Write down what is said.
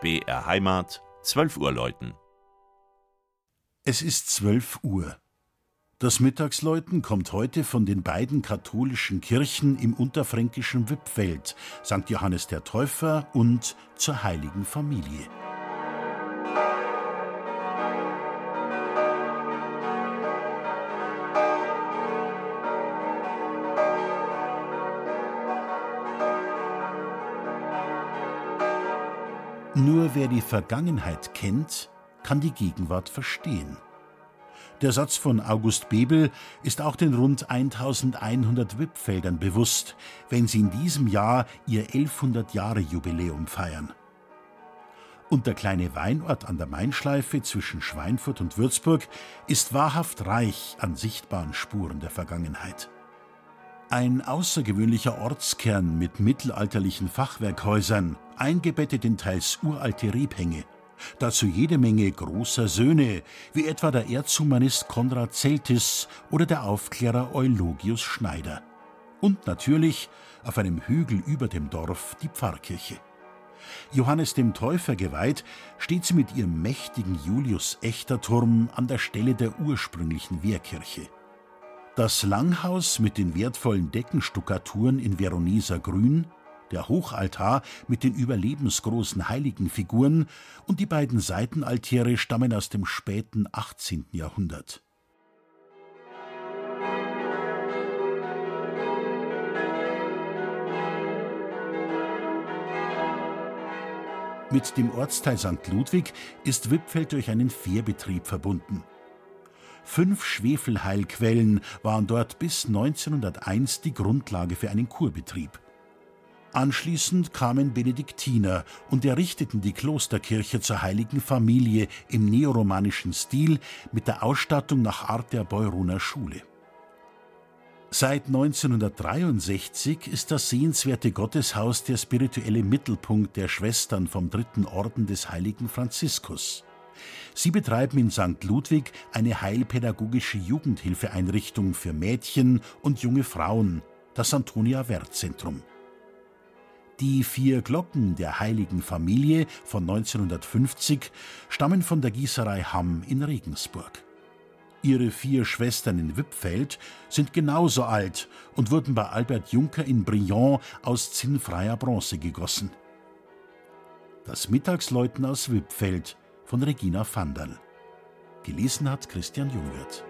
BR Heimat, 12 Uhr läuten. Es ist 12 Uhr. Das Mittagsläuten kommt heute von den beiden katholischen Kirchen im unterfränkischen Wippfeld, St. Johannes der Täufer und zur Heiligen Familie. Nur wer die Vergangenheit kennt, kann die Gegenwart verstehen. Der Satz von August Bebel ist auch den rund 1100 Wippfeldern bewusst, wenn sie in diesem Jahr ihr 1100 Jahre Jubiläum feiern. Und der kleine Weinort an der Mainschleife zwischen Schweinfurt und Würzburg ist wahrhaft reich an sichtbaren Spuren der Vergangenheit. Ein außergewöhnlicher Ortskern mit mittelalterlichen Fachwerkhäusern, eingebettet in teils uralte Rebhänge. Dazu jede Menge großer Söhne, wie etwa der Erzhumanist Konrad Zeltis oder der Aufklärer Eulogius Schneider. Und natürlich auf einem Hügel über dem Dorf die Pfarrkirche. Johannes dem Täufer geweiht, steht sie mit ihrem mächtigen Julius-Echter-Turm an der Stelle der ursprünglichen Wehrkirche. Das Langhaus mit den wertvollen Deckenstuckaturen in Veroneser Grün, der Hochaltar mit den überlebensgroßen Heiligenfiguren und die beiden Seitenaltäre stammen aus dem späten 18. Jahrhundert. Mit dem Ortsteil St. Ludwig ist Wippfeld durch einen Fährbetrieb verbunden. Fünf Schwefelheilquellen waren dort bis 1901 die Grundlage für einen Kurbetrieb. Anschließend kamen Benediktiner und errichteten die Klosterkirche zur heiligen Familie im neoromanischen Stil mit der Ausstattung nach Art der Beuroner Schule. Seit 1963 ist das sehenswerte Gotteshaus der spirituelle Mittelpunkt der Schwestern vom Dritten Orden des heiligen Franziskus. Sie betreiben in St. Ludwig eine heilpädagogische Jugendhilfeeinrichtung für Mädchen und junge Frauen, das Antonia Wertzentrum. Die vier Glocken der Heiligen Familie von 1950 stammen von der Gießerei Hamm in Regensburg. Ihre vier Schwestern in Wippfeld sind genauso alt und wurden bei Albert Juncker in Briand aus zinnfreier Bronze gegossen. Das Mittagsläuten aus Wippfeld von Regina Vandal. Gelesen hat Christian Jungwirth.